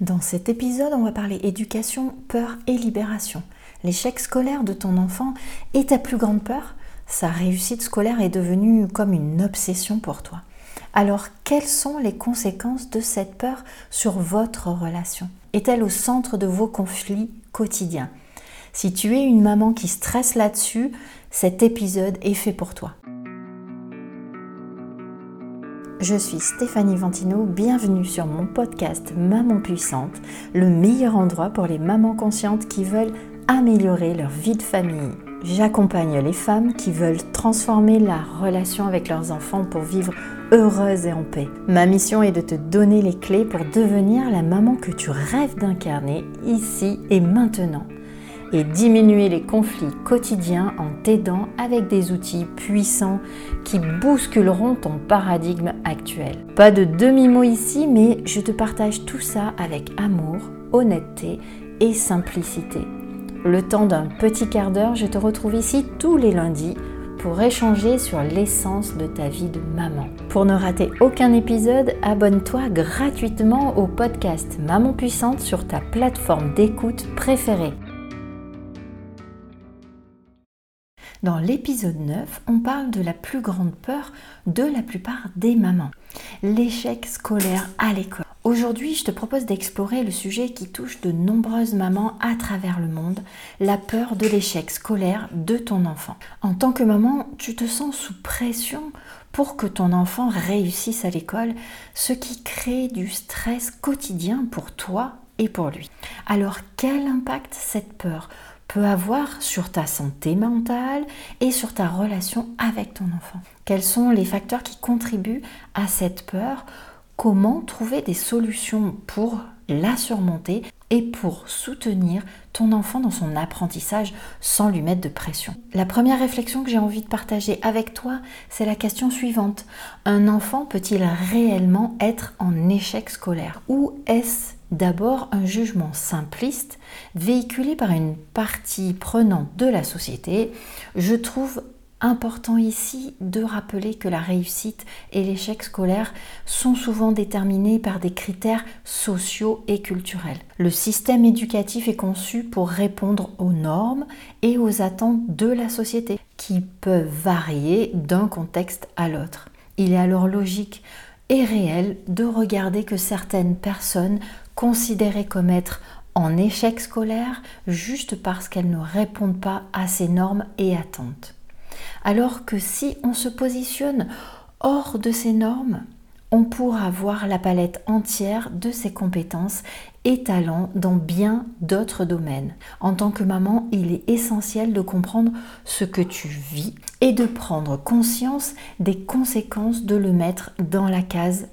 Dans cet épisode, on va parler éducation, peur et libération. L'échec scolaire de ton enfant est ta plus grande peur Sa réussite scolaire est devenue comme une obsession pour toi. Alors, quelles sont les conséquences de cette peur sur votre relation? Est-elle au centre de vos conflits quotidiens? Si tu es une maman qui stresse là-dessus, cet épisode est fait pour toi. Je suis Stéphanie Ventino, bienvenue sur mon podcast Maman Puissante, le meilleur endroit pour les mamans conscientes qui veulent améliorer leur vie de famille. J'accompagne les femmes qui veulent transformer la relation avec leurs enfants pour vivre heureuses et en paix. Ma mission est de te donner les clés pour devenir la maman que tu rêves d'incarner ici et maintenant et diminuer les conflits quotidiens en t'aidant avec des outils puissants qui bousculeront ton paradigme actuel. Pas de demi-mot ici, mais je te partage tout ça avec amour, honnêteté et simplicité. Le temps d'un petit quart d'heure, je te retrouve ici tous les lundis pour échanger sur l'essence de ta vie de maman. Pour ne rater aucun épisode, abonne-toi gratuitement au podcast Maman Puissante sur ta plateforme d'écoute préférée. Dans l'épisode 9, on parle de la plus grande peur de la plupart des mamans, l'échec scolaire à l'école. Aujourd'hui, je te propose d'explorer le sujet qui touche de nombreuses mamans à travers le monde, la peur de l'échec scolaire de ton enfant. En tant que maman, tu te sens sous pression pour que ton enfant réussisse à l'école, ce qui crée du stress quotidien pour toi et pour lui. Alors quel impact cette peur peut avoir sur ta santé mentale et sur ta relation avec ton enfant. Quels sont les facteurs qui contribuent à cette peur? Comment trouver des solutions pour la surmonter et pour soutenir ton enfant dans son apprentissage sans lui mettre de pression? La première réflexion que j'ai envie de partager avec toi, c'est la question suivante. Un enfant peut-il réellement être en échec scolaire? Ou est-ce d'abord un jugement simpliste véhiculé par une partie prenante de la société, je trouve important ici de rappeler que la réussite et l'échec scolaire sont souvent déterminés par des critères sociaux et culturels. Le système éducatif est conçu pour répondre aux normes et aux attentes de la société qui peuvent varier d'un contexte à l'autre. Il est alors logique et réel de regarder que certaines personnes considérées comme être en échec scolaire juste parce qu'elles ne répondent pas à ces normes et attentes. Alors que si on se positionne hors de ces normes, on pourra voir la palette entière de ses compétences et talents dans bien d'autres domaines. En tant que maman, il est essentiel de comprendre ce que tu vis et de prendre conscience des conséquences de le mettre dans la case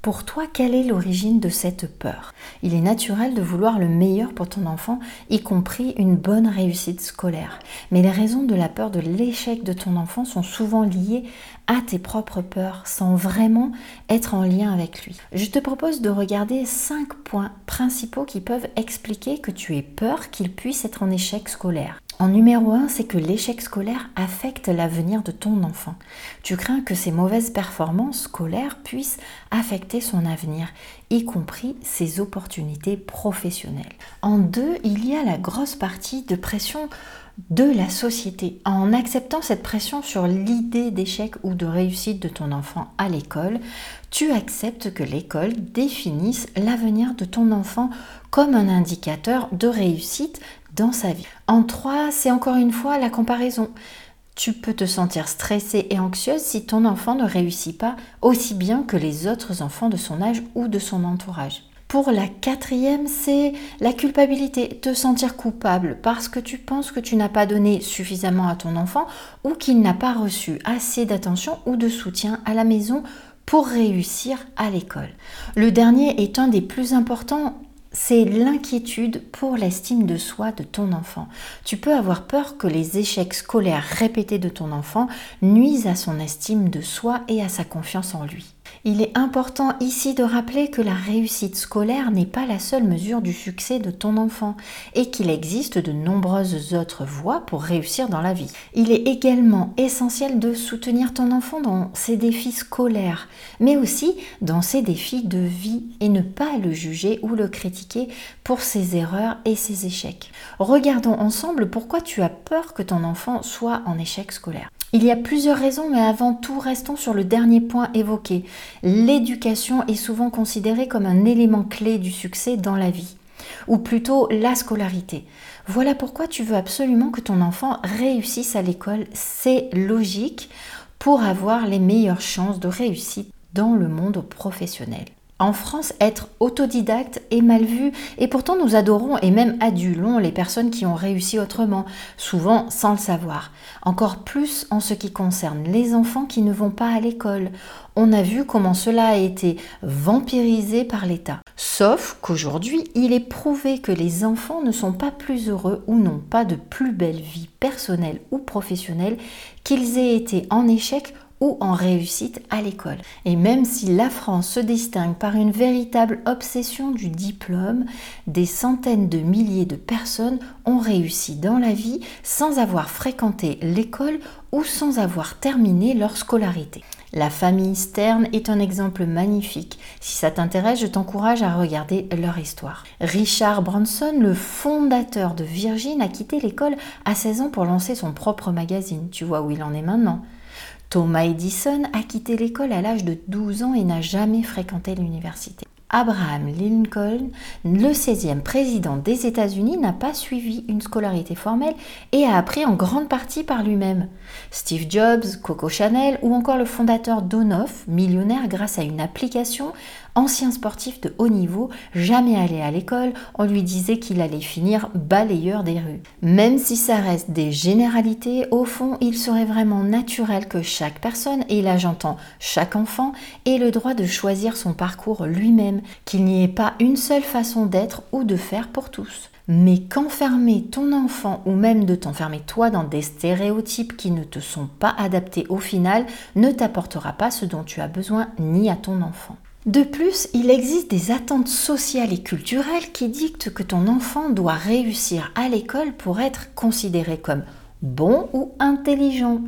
Pour toi, quelle est l'origine de cette peur? Il est naturel de vouloir le meilleur pour ton enfant, y compris une bonne réussite scolaire. Mais les raisons de la peur de l'échec de ton enfant sont souvent liées à tes propres peurs, sans vraiment être en lien avec lui. Je te propose de regarder cinq points principaux qui peuvent expliquer que tu aies peur qu'il puisse être en échec scolaire. En numéro 1, c'est que l'échec scolaire affecte l'avenir de ton enfant. Tu crains que ces mauvaises performances scolaires puissent affecter son avenir, y compris ses opportunités professionnelles. En deux, il y a la grosse partie de pression de la société. En acceptant cette pression sur l'idée d'échec ou de réussite de ton enfant à l'école, tu acceptes que l'école définisse l'avenir de ton enfant comme un indicateur de réussite sa vie. En 3, c'est encore une fois la comparaison. Tu peux te sentir stressée et anxieuse si ton enfant ne réussit pas aussi bien que les autres enfants de son âge ou de son entourage. Pour la quatrième, c'est la culpabilité, te sentir coupable parce que tu penses que tu n'as pas donné suffisamment à ton enfant ou qu'il n'a pas reçu assez d'attention ou de soutien à la maison pour réussir à l'école. Le dernier est un des plus importants c'est l'inquiétude pour l'estime de soi de ton enfant. Tu peux avoir peur que les échecs scolaires répétés de ton enfant nuisent à son estime de soi et à sa confiance en lui. Il est important ici de rappeler que la réussite scolaire n'est pas la seule mesure du succès de ton enfant et qu'il existe de nombreuses autres voies pour réussir dans la vie. Il est également essentiel de soutenir ton enfant dans ses défis scolaires, mais aussi dans ses défis de vie et ne pas le juger ou le critiquer pour ses erreurs et ses échecs. Regardons ensemble pourquoi tu as peur que ton enfant soit en échec scolaire. Il y a plusieurs raisons, mais avant tout, restons sur le dernier point évoqué. L'éducation est souvent considérée comme un élément clé du succès dans la vie, ou plutôt la scolarité. Voilà pourquoi tu veux absolument que ton enfant réussisse à l'école. C'est logique pour avoir les meilleures chances de réussite dans le monde professionnel. En France, être autodidacte est mal vu et pourtant nous adorons et même adulons les personnes qui ont réussi autrement, souvent sans le savoir. Encore plus en ce qui concerne les enfants qui ne vont pas à l'école. On a vu comment cela a été vampirisé par l'État. Sauf qu'aujourd'hui, il est prouvé que les enfants ne sont pas plus heureux ou n'ont pas de plus belle vie personnelle ou professionnelle qu'ils aient été en échec ou en réussite à l'école. Et même si la France se distingue par une véritable obsession du diplôme, des centaines de milliers de personnes ont réussi dans la vie sans avoir fréquenté l'école ou sans avoir terminé leur scolarité. La famille Stern est un exemple magnifique. Si ça t'intéresse, je t'encourage à regarder leur histoire. Richard Branson, le fondateur de Virgin, a quitté l'école à 16 ans pour lancer son propre magazine. Tu vois où il en est maintenant. Thomas Edison a quitté l'école à l'âge de 12 ans et n'a jamais fréquenté l'université. Abraham Lincoln, le 16e président des États-Unis, n'a pas suivi une scolarité formelle et a appris en grande partie par lui-même. Steve Jobs, Coco Chanel ou encore le fondateur d'Onoff, millionnaire grâce à une application, ancien sportif de haut niveau, jamais allé à l'école, on lui disait qu'il allait finir balayeur des rues. Même si ça reste des généralités, au fond, il serait vraiment naturel que chaque personne, et là j'entends chaque enfant, ait le droit de choisir son parcours lui-même, qu'il n'y ait pas une seule façon d'être ou de faire pour tous. Mais qu'enfermer ton enfant ou même de t'enfermer toi dans des stéréotypes qui ne te sont pas adaptés au final ne t'apportera pas ce dont tu as besoin ni à ton enfant. De plus, il existe des attentes sociales et culturelles qui dictent que ton enfant doit réussir à l'école pour être considéré comme bon ou intelligent,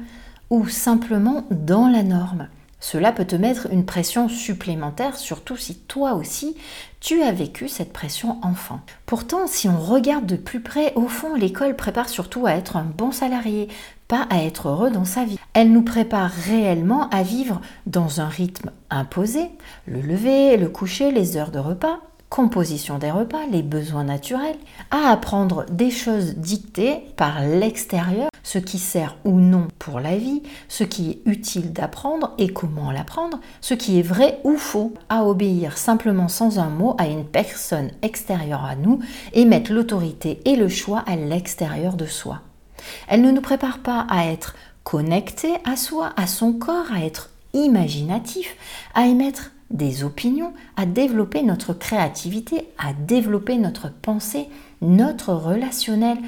ou simplement dans la norme. Cela peut te mettre une pression supplémentaire, surtout si toi aussi tu as vécu cette pression enfant. Pourtant, si on regarde de plus près, au fond, l'école prépare surtout à être un bon salarié, pas à être heureux dans sa vie. Elle nous prépare réellement à vivre dans un rythme imposé, le lever, le coucher, les heures de repas, composition des repas, les besoins naturels, à apprendre des choses dictées par l'extérieur, ce qui sert ou non pour la vie, ce qui est utile d'apprendre et comment l'apprendre, ce qui est vrai ou faux, à obéir simplement sans un mot à une personne extérieure à nous et mettre l'autorité et le choix à l'extérieur de soi. Elle ne nous prépare pas à être connecté à soi, à son corps, à être imaginatif, à émettre des opinions, à développer notre créativité, à développer notre pensée, notre relationnel,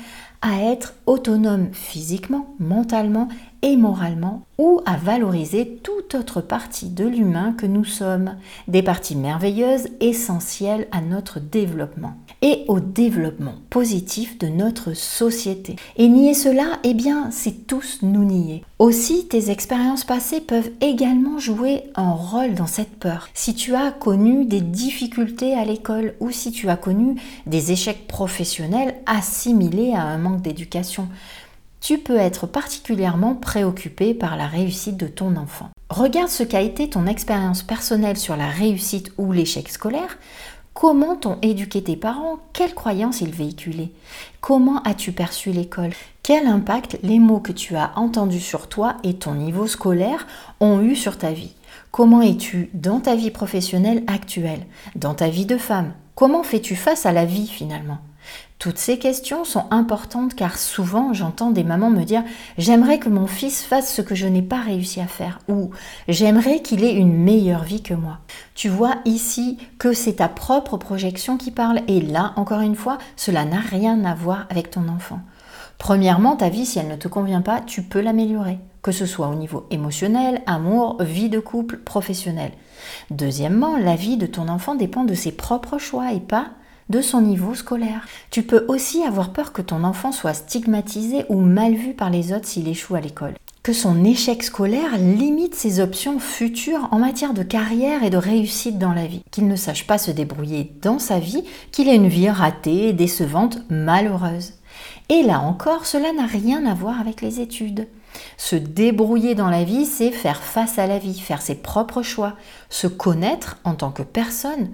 à être autonome physiquement, mentalement et moralement, ou à valoriser toute autre partie de l'humain que nous sommes, des parties merveilleuses essentielles à notre développement et au développement positif de notre société. Et nier cela, eh bien, c'est tous nous nier. Aussi, tes expériences passées peuvent également jouer un rôle dans cette peur. Si tu as connu des difficultés à l'école ou si tu as connu des échecs professionnels assimilés à un manque d'éducation, tu peux être particulièrement préoccupé par la réussite de ton enfant. Regarde ce qu'a été ton expérience personnelle sur la réussite ou l'échec scolaire. Comment t'ont éduqué tes parents? Quelles croyances ils véhiculaient? Comment as-tu perçu l'école? Quel impact les mots que tu as entendus sur toi et ton niveau scolaire ont eu sur ta vie? Comment es-tu dans ta vie professionnelle actuelle Dans ta vie de femme? Comment fais-tu face à la vie finalement? Toutes ces questions sont importantes car souvent j'entends des mamans me dire j'aimerais que mon fils fasse ce que je n'ai pas réussi à faire ou j'aimerais qu'il ait une meilleure vie que moi. Tu vois ici que c'est ta propre projection qui parle et là, encore une fois, cela n'a rien à voir avec ton enfant. Premièrement, ta vie, si elle ne te convient pas, tu peux l'améliorer. que ce soit au niveau émotionnel, amour, vie de couple, professionnel. Deuxièmement, la vie de ton enfant dépend de ses propres choix et pas de son niveau scolaire. Tu peux aussi avoir peur que ton enfant soit stigmatisé ou mal vu par les autres s'il échoue à l'école. Que son échec scolaire limite ses options futures en matière de carrière et de réussite dans la vie. Qu'il ne sache pas se débrouiller dans sa vie, qu'il ait une vie ratée, décevante, malheureuse. Et là encore, cela n'a rien à voir avec les études. Se débrouiller dans la vie, c'est faire face à la vie, faire ses propres choix, se connaître en tant que personne,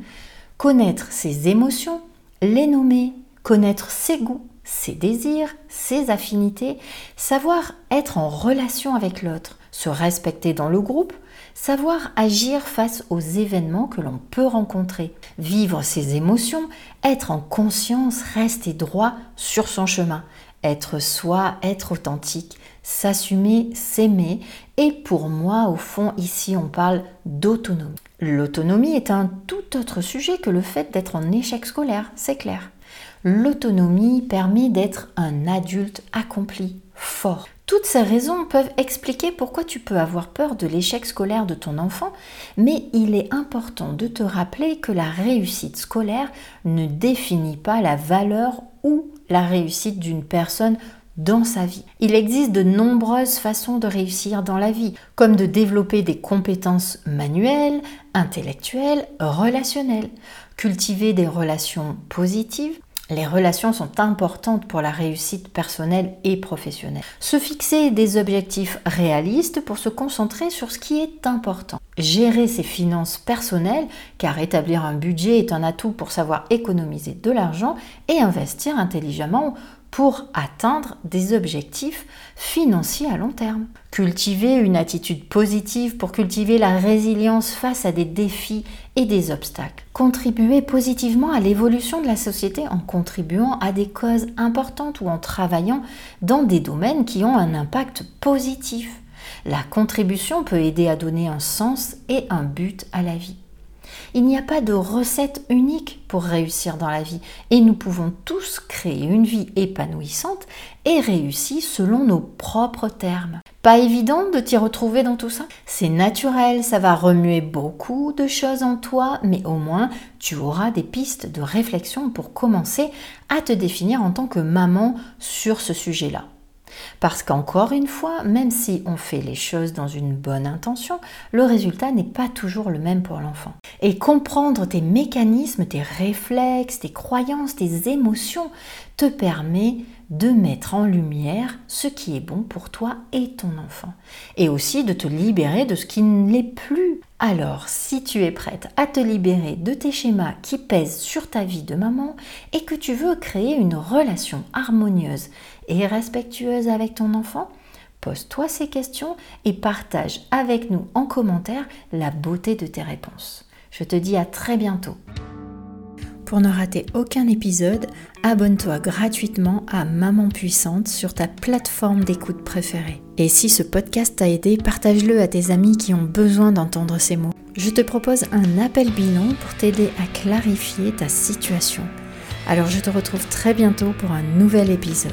connaître ses émotions, les nommer, connaître ses goûts, ses désirs, ses affinités, savoir être en relation avec l'autre, se respecter dans le groupe, savoir agir face aux événements que l'on peut rencontrer, vivre ses émotions, être en conscience, rester droit sur son chemin, être soi, être authentique, s'assumer, s'aimer. Et pour moi, au fond, ici, on parle d'autonomie. L'autonomie est un tout autre sujet que le fait d'être en échec scolaire, c'est clair. L'autonomie permet d'être un adulte accompli, fort. Toutes ces raisons peuvent expliquer pourquoi tu peux avoir peur de l'échec scolaire de ton enfant, mais il est important de te rappeler que la réussite scolaire ne définit pas la valeur ou la réussite d'une personne dans sa vie. Il existe de nombreuses façons de réussir dans la vie, comme de développer des compétences manuelles, intellectuelles, relationnelles, cultiver des relations positives, les relations sont importantes pour la réussite personnelle et professionnelle. Se fixer des objectifs réalistes pour se concentrer sur ce qui est important. Gérer ses finances personnelles, car établir un budget est un atout pour savoir économiser de l'argent et investir intelligemment pour atteindre des objectifs financiers à long terme. Cultiver une attitude positive pour cultiver la résilience face à des défis et des obstacles. Contribuer positivement à l'évolution de la société en contribuant à des causes importantes ou en travaillant dans des domaines qui ont un impact positif. La contribution peut aider à donner un sens et un but à la vie. Il n'y a pas de recette unique pour réussir dans la vie et nous pouvons tous créer une vie épanouissante et réussie selon nos propres termes. Pas évident de t'y retrouver dans tout ça? C'est naturel, ça va remuer beaucoup de choses en toi, mais au moins tu auras des pistes de réflexion pour commencer à te définir en tant que maman sur ce sujet-là. Parce qu'encore une fois, même si on fait les choses dans une bonne intention, le résultat n'est pas toujours le même pour l'enfant. Et comprendre tes mécanismes, tes réflexes, tes croyances, tes émotions te permet de mettre en lumière ce qui est bon pour toi et ton enfant. Et aussi de te libérer de ce qui ne l'est plus. Alors, si tu es prête à te libérer de tes schémas qui pèsent sur ta vie de maman et que tu veux créer une relation harmonieuse et respectueuse avec ton enfant, pose-toi ces questions et partage avec nous en commentaire la beauté de tes réponses. Je te dis à très bientôt. Pour ne rater aucun épisode, abonne-toi gratuitement à Maman Puissante sur ta plateforme d'écoute préférée. Et si ce podcast t'a aidé, partage-le à tes amis qui ont besoin d'entendre ces mots. Je te propose un appel bilan pour t'aider à clarifier ta situation. Alors je te retrouve très bientôt pour un nouvel épisode.